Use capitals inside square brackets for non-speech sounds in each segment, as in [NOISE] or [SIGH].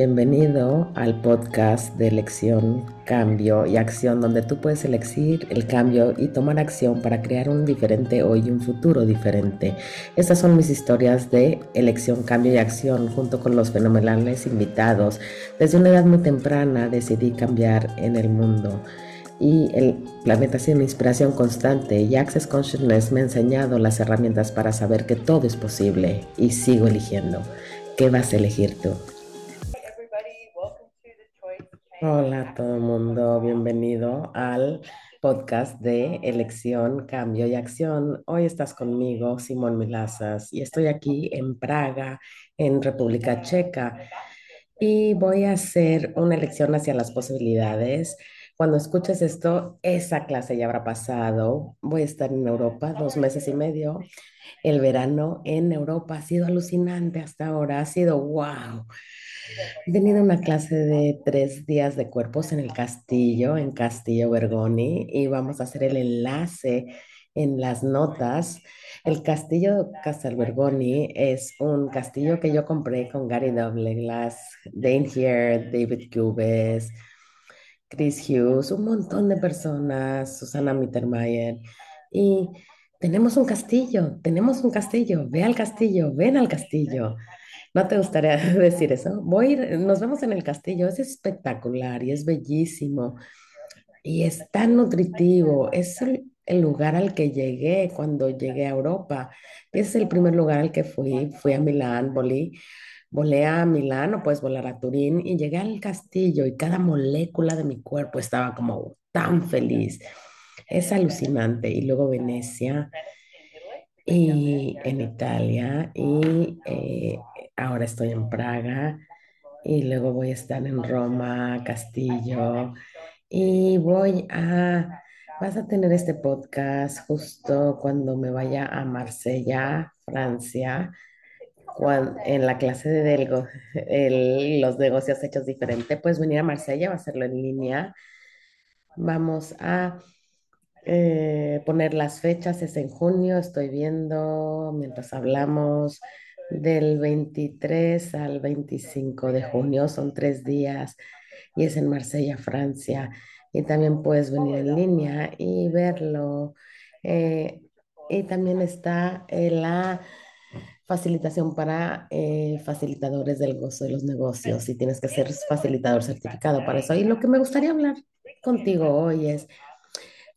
Bienvenido al podcast de elección, cambio y acción, donde tú puedes elegir el cambio y tomar acción para crear un diferente hoy y un futuro diferente. Estas son mis historias de elección, cambio y acción, junto con los fenomenales invitados. Desde una edad muy temprana decidí cambiar en el mundo y el planeta una inspiración constante y Access Consciousness me ha enseñado las herramientas para saber que todo es posible y sigo eligiendo. ¿Qué vas a elegir tú? Hola a todo el mundo, bienvenido al podcast de Elección, Cambio y Acción. Hoy estás conmigo, Simón Milazas, y estoy aquí en Praga, en República Checa, y voy a hacer una elección hacia las posibilidades. Cuando escuches esto, esa clase ya habrá pasado. Voy a estar en Europa dos meses y medio. El verano en Europa ha sido alucinante hasta ahora, ha sido wow. He tenido una clase de tres días de cuerpos en el castillo, en Castillo Bergoni, y vamos a hacer el enlace en las notas. El castillo Castelbergoni es un castillo que yo compré con Gary Douglas, Dane Here, David Cubes, Chris Hughes, un montón de personas, Susana Mittermeier, y tenemos un castillo, tenemos un castillo, ve al castillo, ven al castillo. ¿No te gustaría [LAUGHS] decir eso? Voy nos vemos en el castillo, es espectacular y es bellísimo y es tan nutritivo. Es el, el lugar al que llegué cuando llegué a Europa. Es el primer lugar al que fui. Fui a Milán, volé, volé a Milán o puedes volar a Turín y llegué al castillo y cada molécula de mi cuerpo estaba como tan feliz. Es alucinante. Y luego Venecia y en Italia y eh, ahora estoy en Praga y luego voy a estar en Roma, Castillo y voy a, vas a tener este podcast justo cuando me vaya a Marsella, Francia, en la clase de delgo, el- los negocios hechos diferente, puedes venir a Marsella, va a hacerlo en línea. Vamos a eh, poner las fechas, es en junio, estoy viendo mientras hablamos del 23 al 25 de junio, son tres días y es en Marsella, Francia. Y también puedes venir en línea y verlo. Eh, y también está eh, la facilitación para eh, facilitadores del gozo de los negocios y tienes que ser facilitador certificado para eso. Y lo que me gustaría hablar contigo hoy es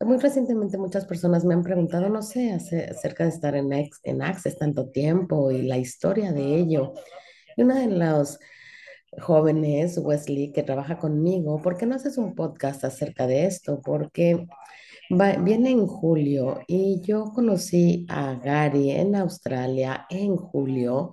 muy recientemente muchas personas me han preguntado, no sé, ace- acerca de estar en, Ex- en Access tanto tiempo y la historia de ello. Y una de los jóvenes, Wesley, que trabaja conmigo, ¿por qué no haces un podcast acerca de esto? Porque va- viene en julio y yo conocí a Gary en Australia en julio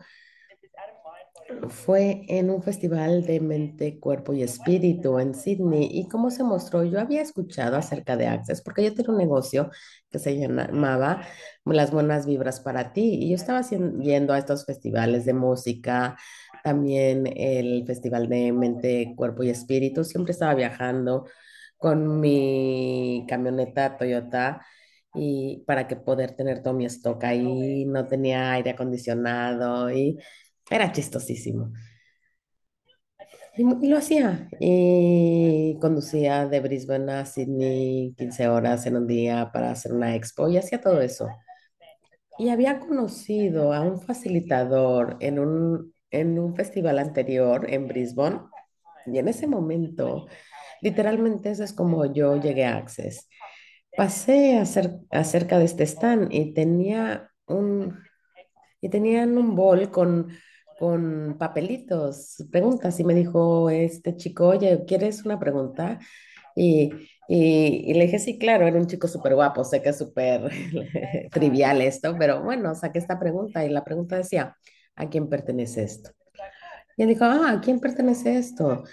fue en un festival de mente, cuerpo y espíritu en Sydney. ¿Y cómo se mostró? Yo había escuchado acerca de Access porque yo tenía un negocio que se llamaba Las Buenas Vibras para ti. Y yo estaba yendo a estos festivales de música, también el festival de mente, cuerpo y espíritu. Siempre estaba viajando con mi camioneta Toyota. Y para que poder tener todo mi stock ahí, no tenía aire acondicionado y era chistosísimo. Y, lo hacía. Y conducía de Brisbane a Sydney 15 horas en un día para hacer una expo y hacía todo eso. Y había conocido a un facilitador en un, en un festival anterior en Brisbane. Y en ese momento, literalmente eso es como yo llegué a Access. Pasé a hacer, acerca de este stand y tenía un, y tenían un bol con, con papelitos, preguntas, y me dijo este chico, oye, ¿quieres una pregunta? Y, y, y le dije, sí, claro, era un chico súper guapo, sé que es súper [LAUGHS] trivial esto, pero bueno, saqué esta pregunta y la pregunta decía, ¿a quién pertenece esto? Y él dijo, ah, ¿a quién pertenece esto?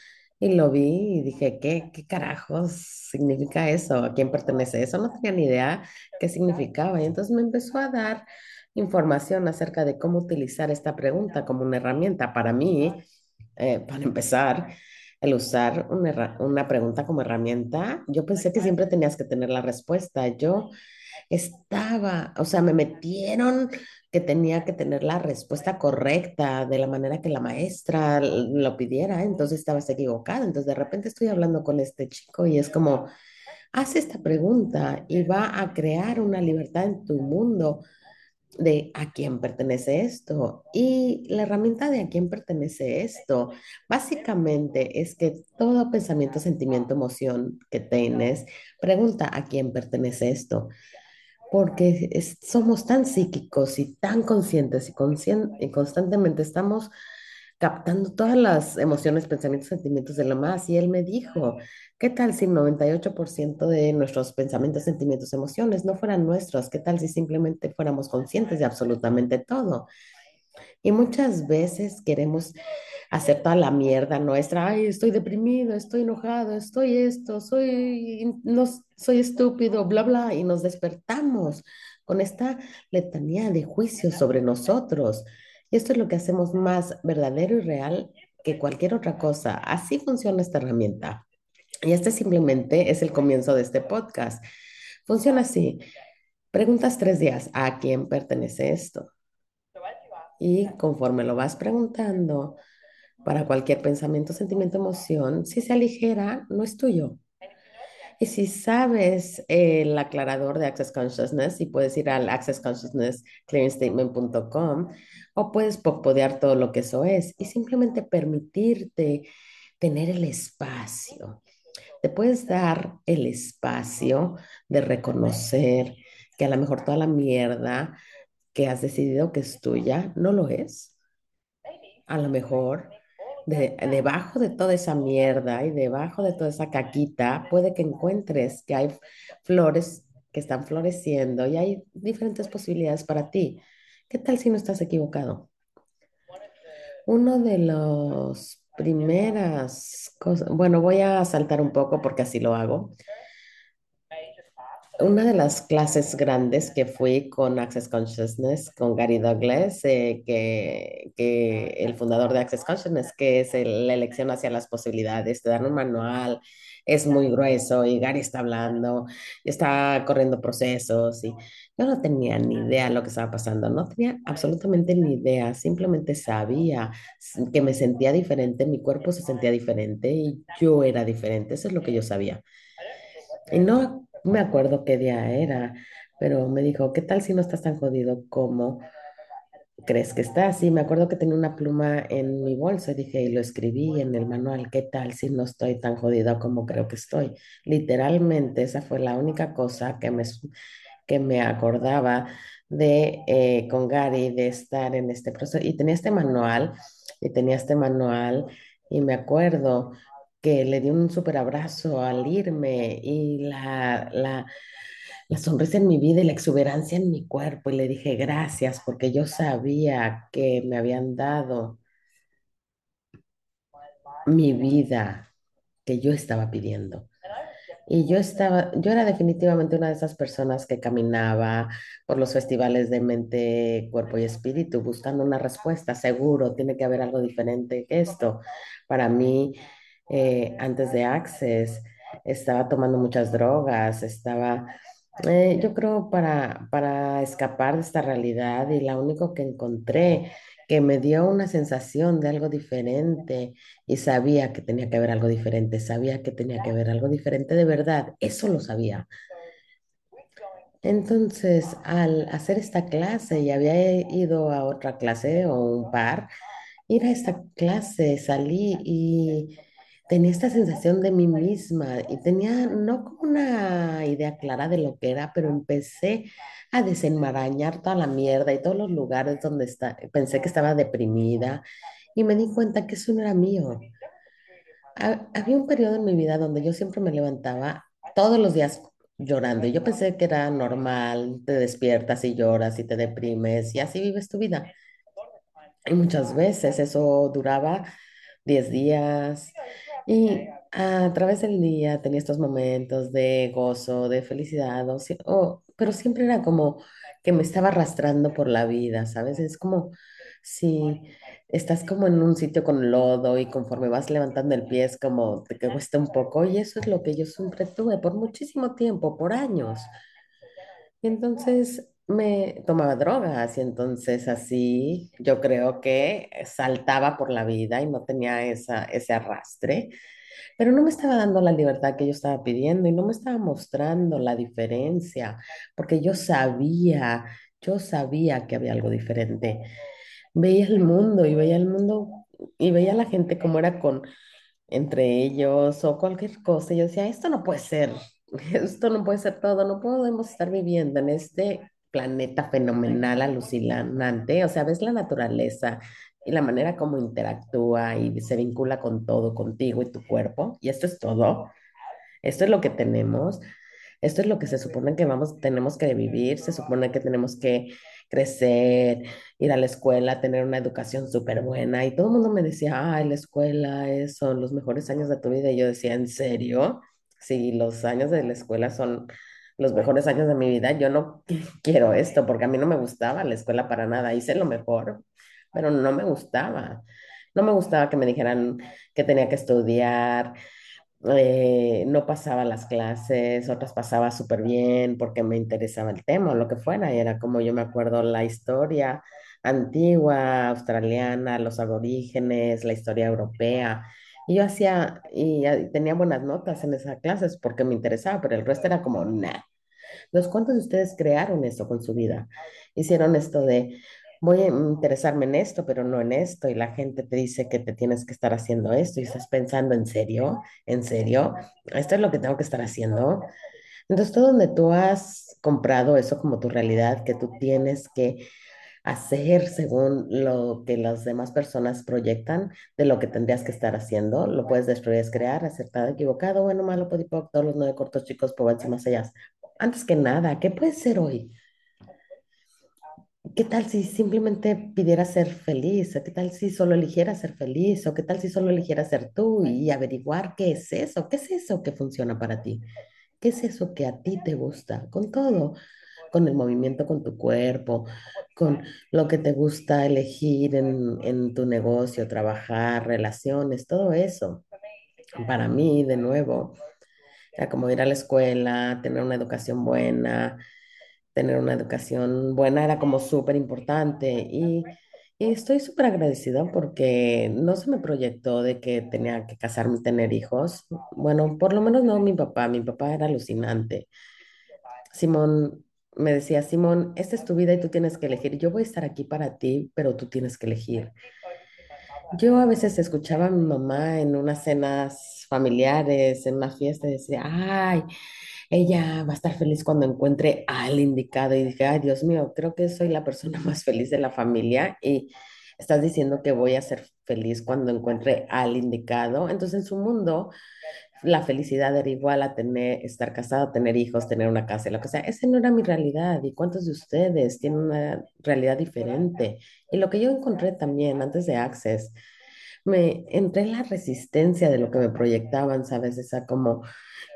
Y lo vi y dije, ¿qué, qué carajos significa eso? ¿A quién pertenece eso? No tenía ni idea qué significaba. Y entonces me empezó a dar información acerca de cómo utilizar esta pregunta como una herramienta. Para mí, eh, para empezar, el usar una, una pregunta como herramienta, yo pensé que siempre tenías que tener la respuesta. Yo Estaba, o sea, me metieron que tenía que tener la respuesta correcta de la manera que la maestra lo pidiera, entonces estabas equivocada. Entonces de repente estoy hablando con este chico y es como, haz esta pregunta y va a crear una libertad en tu mundo de a quién pertenece esto. Y la herramienta de a quién pertenece esto, básicamente es que todo pensamiento, sentimiento, emoción que tienes, pregunta a quién pertenece esto porque somos tan psíquicos y tan conscientes y, y constantemente estamos captando todas las emociones, pensamientos, sentimientos de lo más. Y él me dijo, ¿qué tal si el 98% de nuestros pensamientos, sentimientos, emociones no fueran nuestros? ¿Qué tal si simplemente fuéramos conscientes de absolutamente todo? Y muchas veces queremos hacer toda la mierda nuestra. Ay, estoy deprimido, estoy enojado, estoy esto, soy, no, soy estúpido, bla, bla. Y nos despertamos con esta letanía de juicios sobre nosotros. Y esto es lo que hacemos más verdadero y real que cualquier otra cosa. Así funciona esta herramienta. Y este simplemente es el comienzo de este podcast. Funciona así. Preguntas tres días, ¿a quién pertenece esto? Y conforme lo vas preguntando, para cualquier pensamiento, sentimiento, emoción, si se aligera, no es tuyo. Y si sabes el aclarador de Access Consciousness, y puedes ir al accessconsciousnessclearingstatement.com o puedes popodear todo lo que eso es y simplemente permitirte tener el espacio. Te puedes dar el espacio de reconocer que a lo mejor toda la mierda que has decidido que es tuya no lo es a lo mejor de- debajo de toda esa mierda y debajo de toda esa caquita, puede que encuentres que hay flores que están floreciendo y hay diferentes posibilidades para ti. ¿Qué tal si no estás equivocado? Uno de los primeras cosas, bueno, voy a saltar un poco porque así lo hago. Una de las clases grandes que fui con Access Consciousness, con Gary Douglas, eh, que, que el fundador de Access Consciousness, que es el- la elección hacia las posibilidades, te dan un manual, es muy grueso y Gary está hablando, está corriendo procesos y yo no tenía ni idea de lo que estaba pasando, no tenía absolutamente ni idea, simplemente sabía que me sentía diferente, mi cuerpo se sentía diferente y yo era diferente, eso es lo que yo sabía. Y no me acuerdo qué día era, pero me dijo, ¿qué tal si no estás tan jodido como crees que estás? Y me acuerdo que tenía una pluma en mi bolsa dije, y lo escribí en el manual, ¿qué tal si no estoy tan jodido como creo que estoy? Literalmente, esa fue la única cosa que me, que me acordaba de eh, con Gary, de estar en este proceso. Y tenía este manual, y tenía este manual, y me acuerdo que le di un súper abrazo al irme y la, la, la sonrisa en mi vida y la exuberancia en mi cuerpo. Y le dije gracias porque yo sabía que me habían dado mi vida que yo estaba pidiendo. Y yo estaba, yo era definitivamente una de esas personas que caminaba por los festivales de mente, cuerpo y espíritu buscando una respuesta. Seguro, tiene que haber algo diferente que esto. Para mí, eh, antes de Access, estaba tomando muchas drogas, estaba, eh, yo creo, para, para escapar de esta realidad y la único que encontré que me dio una sensación de algo diferente y sabía que tenía que haber algo diferente, sabía que tenía que haber algo diferente de verdad, eso lo sabía. Entonces, al hacer esta clase, y había ido a otra clase o un par, ir a esta clase, salí y tenía esta sensación de mí misma y tenía no como una idea clara de lo que era, pero empecé a desenmarañar toda la mierda y todos los lugares donde está, pensé que estaba deprimida y me di cuenta que eso no era mío. Ha- Había un periodo en mi vida donde yo siempre me levantaba todos los días llorando. Y yo pensé que era normal, te despiertas y lloras y te deprimes y así vives tu vida. Y muchas veces eso duraba 10 días y a través del día tenía estos momentos de gozo, de felicidad, o o- pero siempre era como que me estaba arrastrando por la vida, ¿sabes? Es como si estás como en un sitio con lodo y conforme vas levantando el pie es como te cuesta un poco y eso es lo que yo siempre tuve por muchísimo tiempo, por años. Y entonces me tomaba drogas y entonces así yo creo que saltaba por la vida y no tenía esa, ese arrastre, pero no me estaba dando la libertad que yo estaba pidiendo y no me estaba mostrando la diferencia, porque yo sabía, yo sabía que había algo diferente. Veía el mundo y veía el mundo y veía a la gente como era con entre ellos o cualquier cosa. Y yo decía, esto no puede ser, [LAUGHS] esto no puede ser todo, no podemos estar viviendo en este planeta fenomenal, alucinante. O sea, ves la naturaleza y la manera como interactúa y se vincula con todo, contigo y tu cuerpo. Y esto es todo. Esto es lo que tenemos. Esto es lo que se supone que vamos, tenemos que vivir, se supone que tenemos que crecer, ir a la escuela, tener una educación súper buena. Y todo el mundo me decía, ay, la escuela es, son los mejores años de tu vida. Y yo decía, ¿en serio? Si los años de la escuela son los mejores años de mi vida, yo no [LAUGHS] quiero esto, porque a mí no me gustaba la escuela para nada. Hice lo mejor, pero no me gustaba. No me gustaba que me dijeran que tenía que estudiar, eh, no pasaba las clases, otras pasaba súper bien porque me interesaba el tema o lo que fuera. Y era como yo me acuerdo la historia antigua, australiana, los aborígenes, la historia europea. Y yo hacía, y, tenía buenas notas en esas clases porque me interesaba, pero el resto era como, nah. Entonces, ¿cuántos de ustedes crearon eso con su vida? Hicieron esto de, voy a interesarme en esto, pero no en esto, y la gente te dice que te tienes que estar haciendo esto, y estás pensando, ¿en serio? ¿En serio? ¿Esto es lo que tengo que estar haciendo? Entonces, todo donde tú has comprado eso como tu realidad, que tú tienes que hacer según lo que las demás personas proyectan de lo que tendrías que estar haciendo, lo puedes destruir, es crear, acertado, equivocado, bueno, malo, podipoc, todos los nueve cortos chicos, por más allá. Antes que nada, ¿qué puede ser hoy? ¿Qué tal si simplemente pidiera ser feliz? ¿O ¿Qué tal si solo eligiera ser feliz? ¿O qué tal si solo eligiera ser tú y averiguar qué es eso? ¿Qué es eso que funciona para ti? ¿Qué es eso que a ti te gusta? Con todo, con el movimiento con tu cuerpo, con lo que te gusta elegir en, en tu negocio, trabajar, relaciones, todo eso. Para mí, de nuevo, era como ir a la escuela, tener una educación buena tener una educación buena era como súper importante y, y estoy súper agradecida porque no se me proyectó de que tenía que casarme y tener hijos. Bueno, por lo menos no mi papá, mi papá era alucinante. Simón me decía, Simón, esta es tu vida y tú tienes que elegir. Yo voy a estar aquí para ti, pero tú tienes que elegir. Yo a veces escuchaba a mi mamá en unas cenas familiares, en una fiesta, y decía, ay, ella va a estar feliz cuando encuentre al indicado. Y dije, ay, Dios mío, creo que soy la persona [LAUGHS] más feliz de la familia y estás diciendo que voy a ser feliz cuando encuentre al indicado. Entonces, en su mundo, la felicidad era igual a tener, estar casado, tener hijos, tener una casa, lo que sea. Esa no era mi realidad. ¿Y cuántos de ustedes tienen una realidad diferente? Y lo que yo encontré también antes de Access, me entré en la resistencia de lo que me proyectaban, ¿sabes? Esa como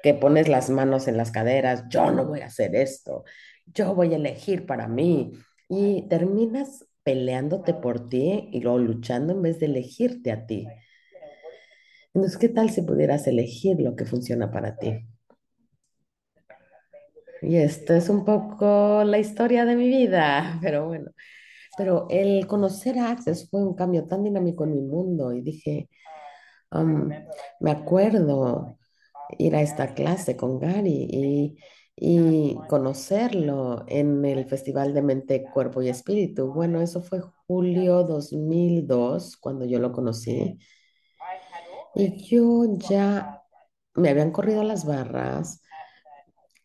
que pones las manos en las caderas, yo no voy a hacer esto, yo voy a elegir para mí. Y terminas peleándote por ti y luego luchando en vez de elegirte a ti. Entonces, ¿qué tal si pudieras elegir lo que funciona para ti? Y esto es un poco la historia de mi vida, pero bueno, pero el conocer a Access fue un cambio tan dinámico en mi mundo y dije, um, me acuerdo ir a esta clase con Gary y, y conocerlo en el Festival de Mente, Cuerpo y Espíritu. Bueno, eso fue julio 2002 cuando yo lo conocí. Y yo ya me habían corrido las barras.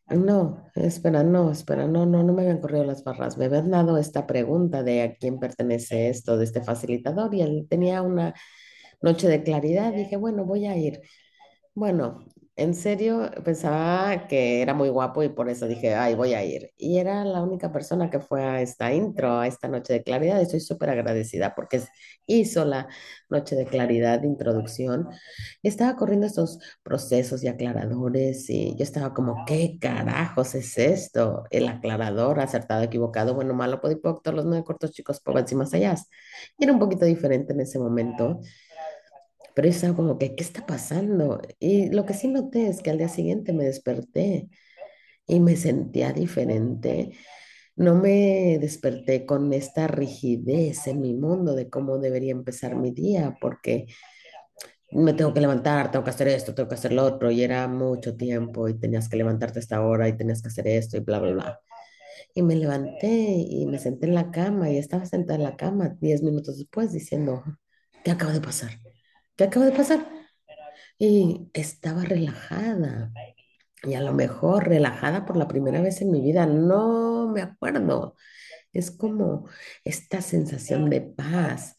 No, espera, no, espera, no, no, no me habían corrido las barras. Me habían dado esta pregunta de a quién pertenece esto, de este facilitador, y él tenía una noche de claridad. Dije, bueno, voy a ir. Bueno, en serio pensaba que era muy guapo y por eso dije, ay, voy a ir. Y era la única persona que fue a esta intro, a esta noche de claridad. Estoy súper agradecida porque hizo la noche de claridad de introducción. Estaba corriendo estos procesos y aclaradores y yo estaba como, ¿qué carajos es esto? El aclarador, acertado, equivocado, bueno, malo, podipoc, todos los nueve cortos chicos, por y más allá. Y era un poquito diferente en ese momento. Pero es algo como que, ¿qué está pasando? Y lo que sí noté es que al día siguiente me desperté y me sentía diferente. No me desperté con esta rigidez en mi mundo de cómo debería empezar mi día, porque me tengo que levantar, tengo que hacer esto, tengo que hacer lo otro, y era mucho tiempo y tenías que levantarte a esta hora y tenías que hacer esto y bla, bla, bla. Y me levanté y me senté en la cama y estaba sentada en la cama diez minutos después diciendo, ¿qué acaba de pasar? ¿Qué acaba de pasar? Y estaba relajada. Y a lo mejor relajada por la primera vez en mi vida, no me acuerdo. Es como esta sensación de paz.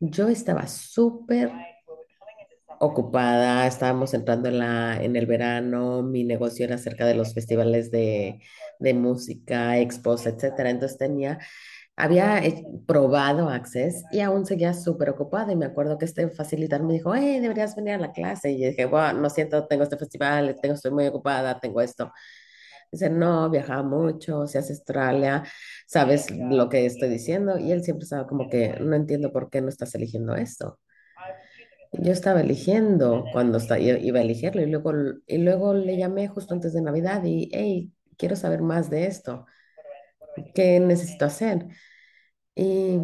Yo estaba súper ocupada, estábamos entrando en la, en el verano, mi negocio era cerca de los festivales de, de música, expos, etcétera. Entonces tenía, había eh, probado Access y aún seguía súper ocupada. Y me acuerdo que este facilitador me dijo, hey, deberías venir a la clase. Y yo dije, bueno, no siento, tengo este festival, tengo, estoy muy ocupada, tengo esto. Dice, no, viajaba mucho, se hace Australia, sabes lo que estoy diciendo. Y él siempre estaba como que, no entiendo por qué no estás eligiendo esto. Yo estaba eligiendo cuando esta- yo iba a elegirlo y luego, y luego le llamé justo antes de Navidad y, hey, quiero saber más de esto. ¿Qué necesito hacer? Y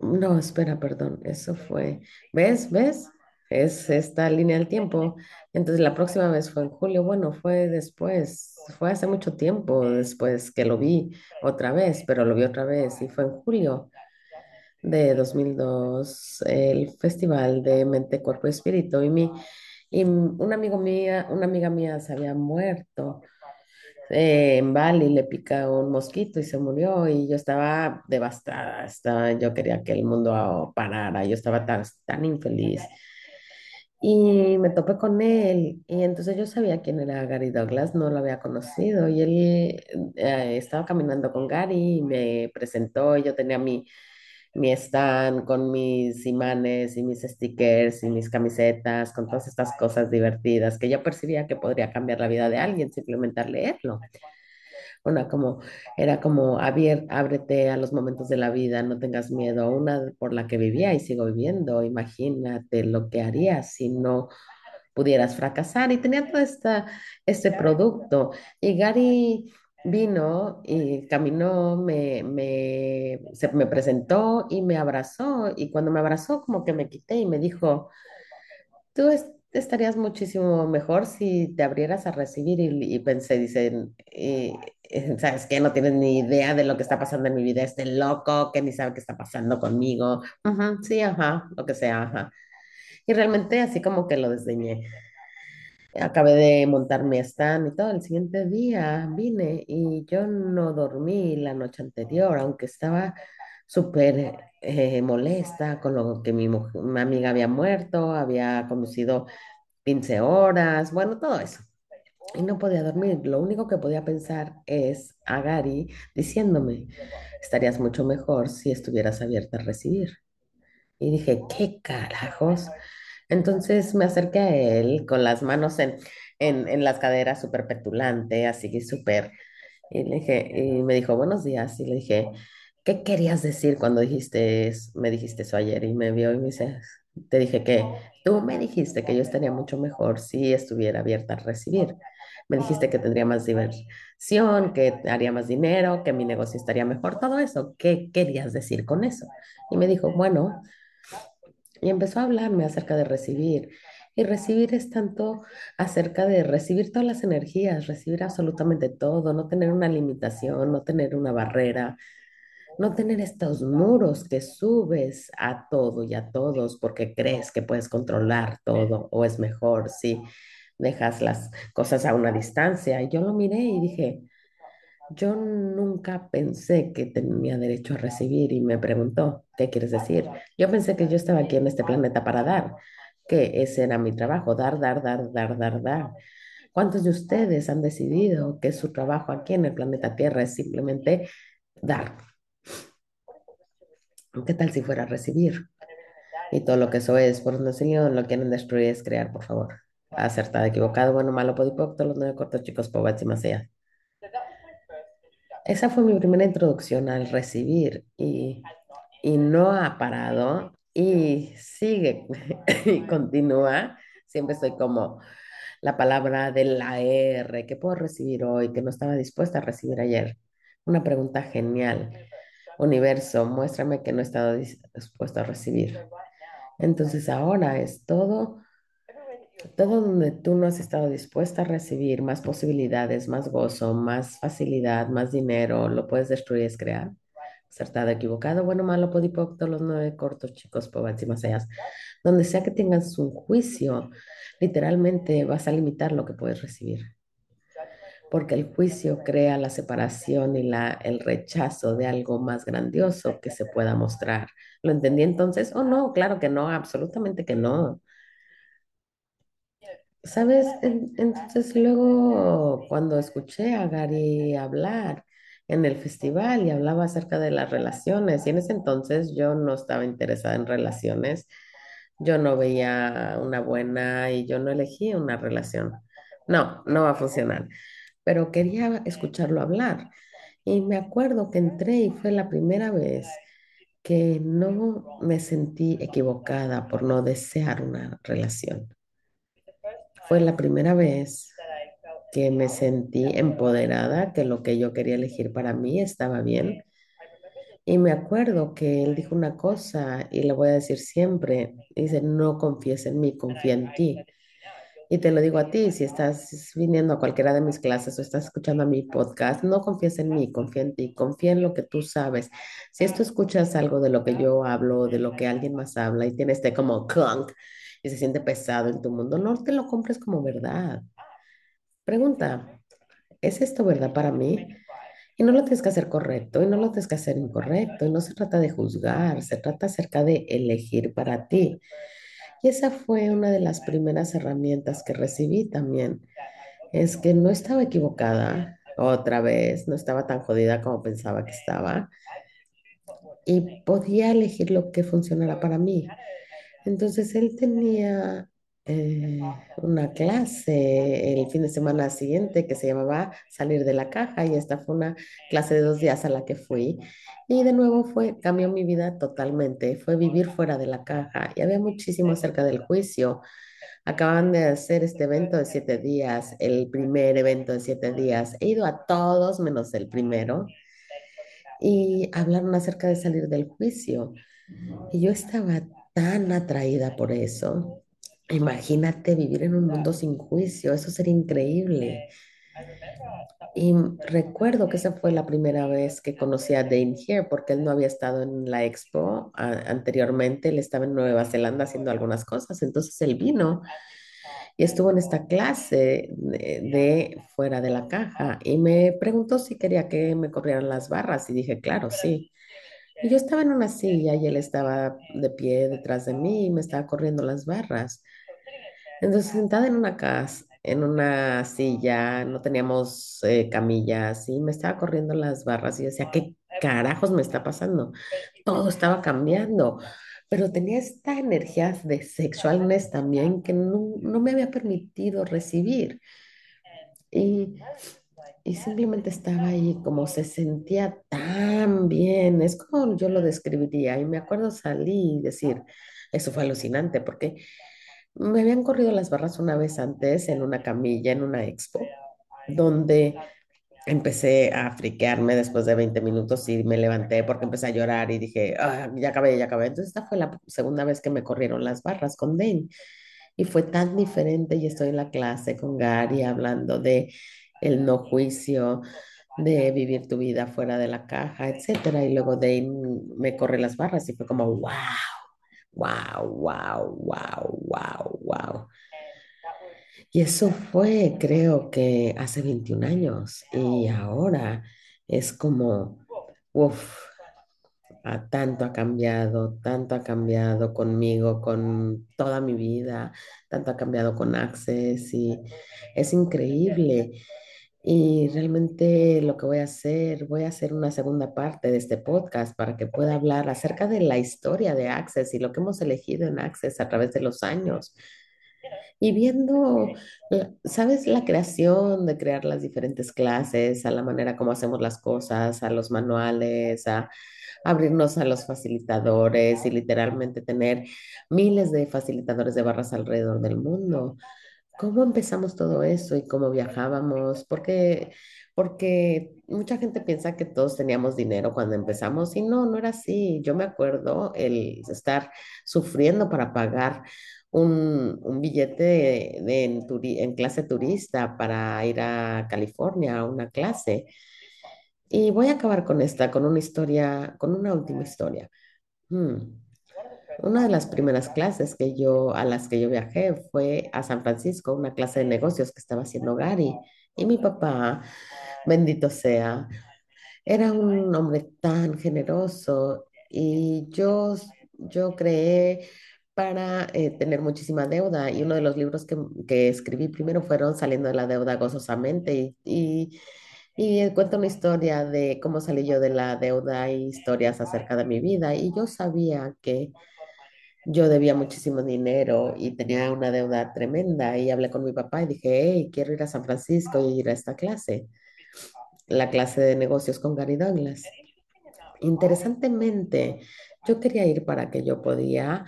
no, espera, perdón, eso fue, ¿ves? ¿Ves? Es esta línea del tiempo. Entonces la próxima vez fue en julio, bueno, fue después, fue hace mucho tiempo después que lo vi otra vez, pero lo vi otra vez y fue en julio de 2002 el festival de Mente, Cuerpo y Espíritu. Y, mi, y un amigo mía, una amiga mía se había muerto eh, en Bali, le pica un mosquito y se murió. Y yo estaba devastada, estaba, yo quería que el mundo parara, yo estaba tan, tan infeliz. Y me topé con él, y entonces yo sabía quién era Gary Douglas, no lo había conocido, y él eh, estaba caminando con Gary y me presentó, y yo tenía mi, mi stand con mis imanes y mis stickers y mis camisetas, con todas estas cosas divertidas que yo percibía que podría cambiar la vida de alguien simplemente al leerlo. Una como, era como, abier, ábrete a los momentos de la vida, no tengas miedo, una por la que vivía y sigo viviendo, imagínate lo que harías si no pudieras fracasar. Y tenía todo esta, este producto. Y Gary vino y caminó, me, me, se, me presentó y me abrazó. Y cuando me abrazó, como que me quité y me dijo, tú es- estarías muchísimo mejor si te abrieras a recibir. Y, y pensé, dicen, y, eh, ¿sabes qué? No tienes ni idea de lo que está pasando en mi vida, este loco que ni sabe qué está pasando conmigo. Sí, ajá, lo que sea, ajá. Y realmente así como que lo desdeñé. Acabé de montar mi stand y todo. El siguiente día vine y yo no dormí la noche anterior, aunque estaba súper eh, molesta con lo que mi, mi amiga había muerto, había conducido 15 horas, bueno, todo eso. Y no podía dormir. Lo único que podía pensar es a Gary diciéndome, estarías mucho mejor si estuvieras abierta a recibir. Y dije, ¿qué carajos? Entonces me acerqué a él con las manos en, en, las caderas, súper petulante, así súper. Y y me dijo, buenos días. Y le dije, ¿qué querías decir cuando dijiste, me dijiste eso ayer? Y me vio y me dice, te dije que tú me dijiste que yo estaría mucho mejor si estuviera abierta a recibir. Me dijiste que tendría más diversión, que haría más dinero, que mi negocio estaría mejor, todo eso. ¿Qué querías decir con eso? Y me dijo, bueno. Y empezó a hablarme acerca de recibir. Y recibir es tanto acerca de recibir todas las energías, recibir absolutamente todo, no tener una limitación, no tener una barrera, no tener estos muros que subes a todo y a todos porque crees que puedes controlar todo o es mejor si dejas las cosas a una distancia. Y yo lo miré y dije, yo nunca pensé que tenía derecho a recibir y me preguntó, ¿qué quieres decir? Yo pensé que yo estaba aquí en este planeta para dar, que ese era mi trabajo, dar, dar, dar, dar, dar, dar. ¿Cuántos de ustedes han decidido que su trabajo aquí en el planeta Tierra es simplemente dar? ¿Qué tal si fuera recibir? Y todo lo que eso es, por no lo quieren destruir es crear, por favor. Acertado, equivocado, bueno, malo, podipocto, los nueve cortos, chicos, pobres y más allá. Esa fue mi primera introducción al recibir y, y no ha parado y sigue [LAUGHS] y continúa. Siempre estoy como la palabra de la R que puedo recibir hoy, que no estaba dispuesta a recibir ayer. Una pregunta genial. Universo, muéstrame que no he estado dis- dispuesto a recibir. Entonces ahora es todo, todo donde tú no has estado dispuesta a recibir más posibilidades, más gozo, más facilidad, más dinero, lo puedes destruir, es crear. Acertado, equivocado, bueno, malo, podipoc, todos los nueve cortos, chicos, pobres y más allá. Donde sea que tengas un juicio, literalmente vas a limitar lo que puedes recibir porque el juicio crea la separación y la, el rechazo de algo más grandioso que se pueda mostrar. ¿Lo entendí entonces? Oh, no, claro que no, absolutamente que no. ¿Sabes? En- Entonces luego cuando escuché a Gary hablar en el festival y hablaba acerca de las relaciones, y en ese entonces yo no estaba interesada en relaciones, yo no veía una buena y yo no elegí una relación. No, no va a funcionar, pero quería escucharlo hablar. Y me acuerdo que entré y fue la primera vez que no me sentí equivocada por no desear una relación. Fue la primera vez que me sentí empoderada, que lo que yo quería elegir para mí estaba bien. Y me acuerdo que él dijo una cosa y le voy a decir siempre, dice, no confíes en mí, confía en ti. Y te lo digo a ti, si estás viniendo a cualquiera de mis clases o estás escuchando a mi podcast, no confíes en mí, confía en ti, confía en lo que tú sabes. Si esto escuchas algo de lo que yo hablo, de lo que alguien más habla y tienes este como clunk y se siente pesado en tu mundo, no te lo compres como verdad. Pregunta, ¿es esto verdad para mí? Y no lo tienes que hacer correcto y no lo tienes que hacer incorrecto y no se trata de juzgar, se trata acerca de elegir para ti. Y esa fue una de las primeras herramientas que recibí también. Es que no estaba equivocada otra vez, no estaba tan jodida como pensaba que estaba y podía elegir lo que funcionara para mí. Entonces él tenía eh, una clase el fin de semana siguiente que se llamaba Salir de la caja y esta fue una clase de dos días a la que fui y de nuevo fue, cambió mi vida totalmente, fue vivir fuera de la caja y había muchísimo acerca del juicio. Acaban de hacer este evento de siete días, el primer evento de siete días. He ido a todos menos el primero y hablaron acerca de salir del juicio. Y yo estaba tan atraída por eso. Imagínate vivir en un mundo sin juicio, eso sería increíble. Y recuerdo que esa fue la primera vez que conocí a Dane Here, porque él no había estado en la expo a- anteriormente, él estaba en Nueva Zelanda haciendo algunas cosas, entonces él vino y estuvo en esta clase de, de fuera de la caja y me preguntó si quería que me corrieran las barras y dije, claro, sí. Y yo estaba en una silla y él estaba de pie detrás de mí y me estaba corriendo las barras. Entonces, sentada en una casa, en una silla, no teníamos eh, camillas y me estaba corriendo las barras y decía, ¿qué carajos me está pasando? Todo estaba cambiando, pero tenía esta energía de sexualness también que no, no me había permitido recibir. Y y simplemente estaba ahí, como se sentía tan bien, es como yo lo describiría. Y me acuerdo salir y decir, eso fue alucinante, porque me habían corrido las barras una vez antes en una camilla, en una expo, donde empecé a friquearme después de 20 minutos y me levanté porque empecé a llorar y dije, "Ah, ya acabé, ya acabé. Entonces esta fue la segunda vez que me corrieron las barras con Dane. Y fue tan diferente y estoy en la clase con Gary hablando de el no juicio, de vivir tu vida fuera de la caja, etcétera. Y luego Dane me corre las barras y fue como, wow, wow, wow, wow, wow, wow. Y eso fue, creo que hace 21 años. Y ahora es como, uff, tanto ha cambiado, tanto ha cambiado conmigo, con toda mi vida, tanto ha cambiado con Access y es increíble. Y realmente lo que voy a hacer, voy a hacer una segunda parte de este podcast para que pueda hablar acerca de la historia de Access y lo que hemos elegido en Access a través de los años. Y viendo, ¿sabes? La creación de crear las diferentes clases, a la manera como hacemos las cosas, a los manuales, a abrirnos a los facilitadores y literalmente tener miles de facilitadores de barras alrededor del mundo ¿Cómo empezamos todo eso y cómo viajábamos? Porque, porque mucha gente piensa que todos teníamos dinero cuando empezamos y no, no era así. Yo me acuerdo el estar sufriendo para pagar un, un billete en clase turista para ir a California a una clase. Y voy a acabar con esta, con una historia, con una última historia. Hmm. Una de las primeras clases que yo, a las que yo viajé fue a San Francisco, una clase de negocios que estaba haciendo Gary. Y mi papá, bendito sea, era un hombre tan generoso y yo, yo creé para eh, tener muchísima deuda. Y uno de los libros que, que escribí primero fueron Saliendo de la deuda gozosamente. Y, y, y cuenta una historia de cómo salí yo de la deuda y historias acerca de mi vida. Y yo sabía que yo debía muchísimo dinero y tenía una deuda tremenda y hablé con mi papá y dije, hey, quiero ir a San Francisco y ir a esta clase, la clase de negocios con Gary Douglas. Interesantemente, yo quería ir para que yo podía,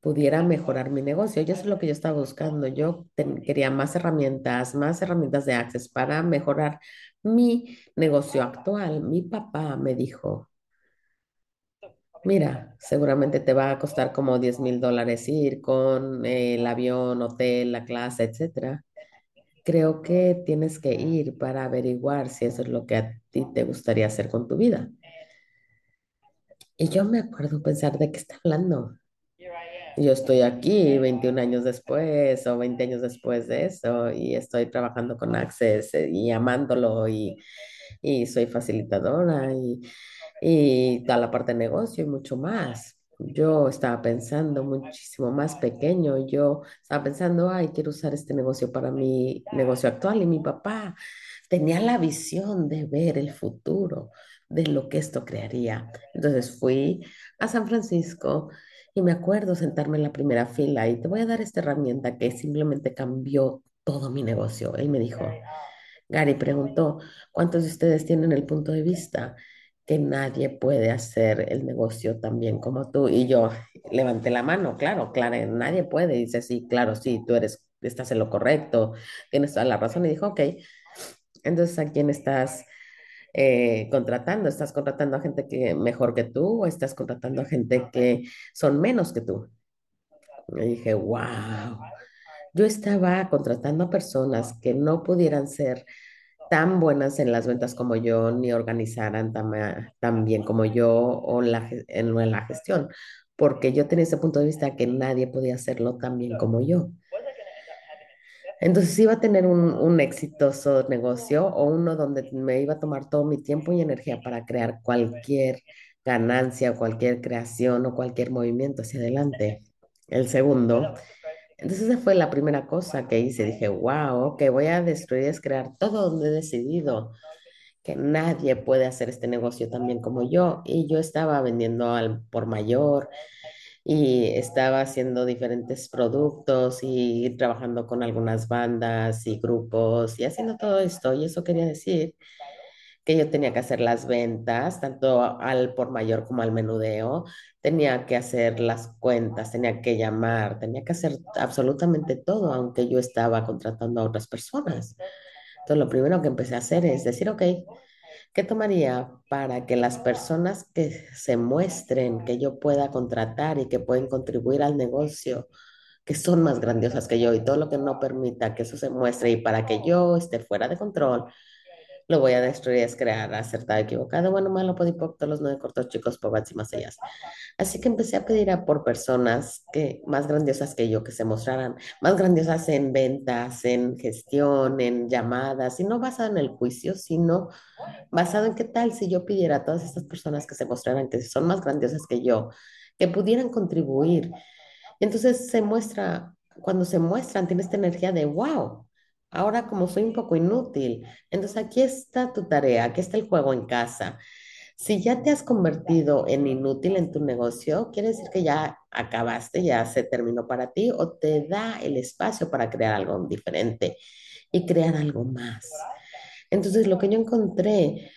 pudiera mejorar mi negocio. Y eso es lo que yo estaba buscando. Yo quería más herramientas, más herramientas de Access para mejorar mi negocio actual. Mi papá me dijo, Mira, seguramente te va a costar como diez mil dólares ir con el avión, hotel, la clase, etcétera. Creo que tienes que ir para averiguar si eso es lo que a ti te gustaría hacer con tu vida. Y yo me acuerdo pensar de qué está hablando. Yo estoy aquí 21 años después o 20 años después de eso y estoy trabajando con Access y amándolo y, y soy facilitadora y, y toda la parte de negocio y mucho más. Yo estaba pensando muchísimo más pequeño. Yo estaba pensando, ay, quiero usar este negocio para mi negocio actual y mi papá tenía la visión de ver el futuro, de lo que esto crearía. Entonces fui a San Francisco y me acuerdo sentarme en la primera fila y te voy a dar esta herramienta que simplemente cambió todo mi negocio. Él me dijo, Gary preguntó, ¿cuántos de ustedes tienen el punto de vista que nadie puede hacer el negocio tan bien como tú? Y yo levanté la mano, claro, claro, nadie puede. Y dice, sí, claro, sí, tú eres, estás en lo correcto, tienes toda la razón. Y dijo, ok, entonces ¿a quién estás eh, contratando? ¿Estás contratando a gente que mejor que tú o estás contratando a gente que son menos que tú? Y dije, wow. Yo estaba contratando a personas que no pudieran ser tan buenas en las ventas como yo, ni organizaran tan, tan bien como yo o la, en, en la gestión, porque yo tenía ese punto de vista que nadie podía hacerlo tan bien como yo. Entonces iba a tener un, un exitoso negocio o uno donde me iba a tomar todo mi tiempo y energía para crear cualquier ganancia, cualquier creación o cualquier movimiento hacia adelante. El segundo entonces esa fue la primera cosa que hice. Dije, wow, que voy a destruir, es crear todo donde he decidido que nadie puede hacer este negocio tan bien como yo. Y yo estaba vendiendo al por mayor y estaba haciendo diferentes productos y trabajando con algunas bandas y grupos y haciendo todo esto. Y eso quería decir que yo tenía que hacer las ventas, tanto al por mayor como al menudeo, tenía que hacer las cuentas, tenía que llamar, tenía que hacer absolutamente todo, aunque yo estaba contratando a otras personas. Entonces, lo primero que empecé a hacer es decir, ok, ¿qué tomaría para que las personas que se muestren, que yo pueda contratar y que pueden contribuir al negocio, que son más grandiosas que yo y todo lo que no permita que eso se muestre y para que yo esté fuera de control? Lo voy a destruir, es crear, acertado, equivocado, bueno, malo, podipoc, los nueve cortos chicos, pobats y más allá. Así que empecé a pedir a por personas que, más grandiosas que yo, que se mostraran más grandiosas en ventas, en gestión, en llamadas, y no basado en el juicio, sino basado en qué tal si yo pidiera a todas estas personas que se mostraran que son más grandiosas que yo, que pudieran contribuir. Entonces se muestra, cuando se muestran, tiene esta energía de wow. Ahora como soy un poco inútil, entonces aquí está tu tarea, aquí está el juego en casa. Si ya te has convertido en inútil en tu negocio, quiere decir que ya acabaste, ya se terminó para ti o te da el espacio para crear algo diferente y crear algo más. Entonces, lo que yo encontré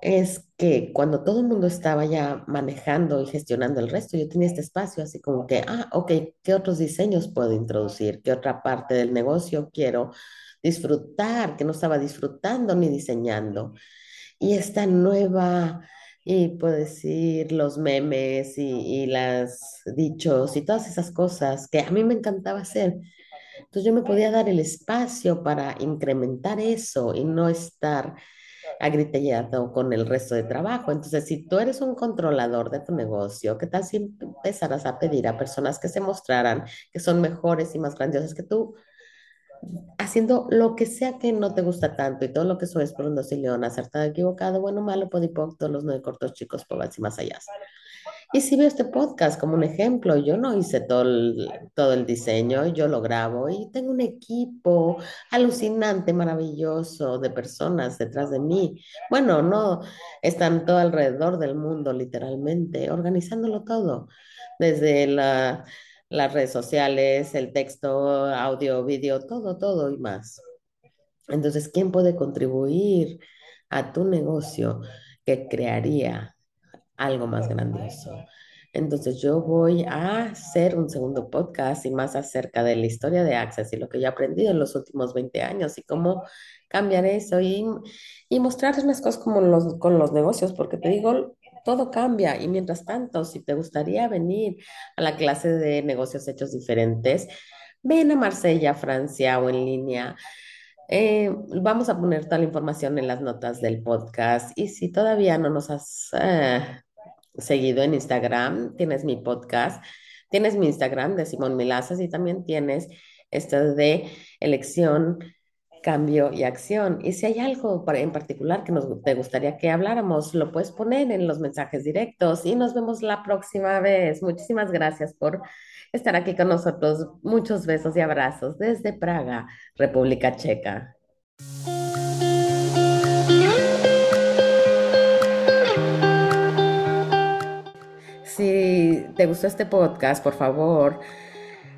es que cuando todo el mundo estaba ya manejando y gestionando el resto, yo tenía este espacio así como que, ah, ok, ¿qué otros diseños puedo introducir? ¿Qué otra parte del negocio quiero disfrutar que no estaba disfrutando ni diseñando? Y esta nueva, y puedo decir, los memes y, y las dichos y todas esas cosas que a mí me encantaba hacer. Entonces yo me podía dar el espacio para incrementar eso y no estar agritellado con el resto de trabajo. Entonces, si tú eres un controlador de tu negocio, ¿qué tal si empezaras a pedir a personas que se mostraran que son mejores y más grandiosas que tú? haciendo lo que sea que no te gusta tanto y todo lo que eso es por un león, acertado, equivocado, bueno, malo, podipoc, todos los nueve cortos chicos, pobres y más allá. Y si veo este podcast como un ejemplo, yo no hice todo el, todo el diseño, yo lo grabo y tengo un equipo alucinante, maravilloso de personas detrás de mí. Bueno, no, están todo alrededor del mundo, literalmente, organizándolo todo, desde la, las redes sociales, el texto, audio, vídeo, todo, todo y más. Entonces, ¿quién puede contribuir a tu negocio que crearía algo más grandioso? Entonces yo voy a hacer un segundo podcast y más acerca de la historia de Access y lo que yo he aprendido en los últimos 20 años y cómo cambiar eso y, y mostrarles más cosas como los, con los negocios, porque te digo, todo cambia y mientras tanto, si te gustaría venir a la clase de negocios hechos diferentes, ven a Marsella, Francia o en línea. Eh, vamos a poner toda la información en las notas del podcast y si todavía no nos has eh, seguido en Instagram, tienes mi podcast, tienes mi Instagram de Simón Milazas y también tienes esto de elección cambio y acción. Y si hay algo en particular que nos te gustaría que habláramos, lo puedes poner en los mensajes directos y nos vemos la próxima vez. Muchísimas gracias por estar aquí con nosotros. Muchos besos y abrazos desde Praga, República Checa. Si te gustó este podcast, por favor,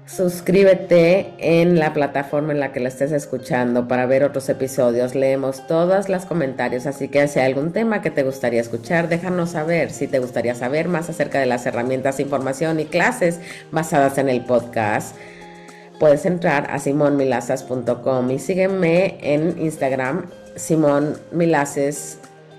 Suscríbete en la plataforma en la que lo estés escuchando para ver otros episodios. Leemos todos los comentarios, así que si hay algún tema que te gustaría escuchar, déjanos saber. Si te gustaría saber más acerca de las herramientas, información y clases basadas en el podcast, puedes entrar a simonmilaces.com y sígueme en Instagram, Simón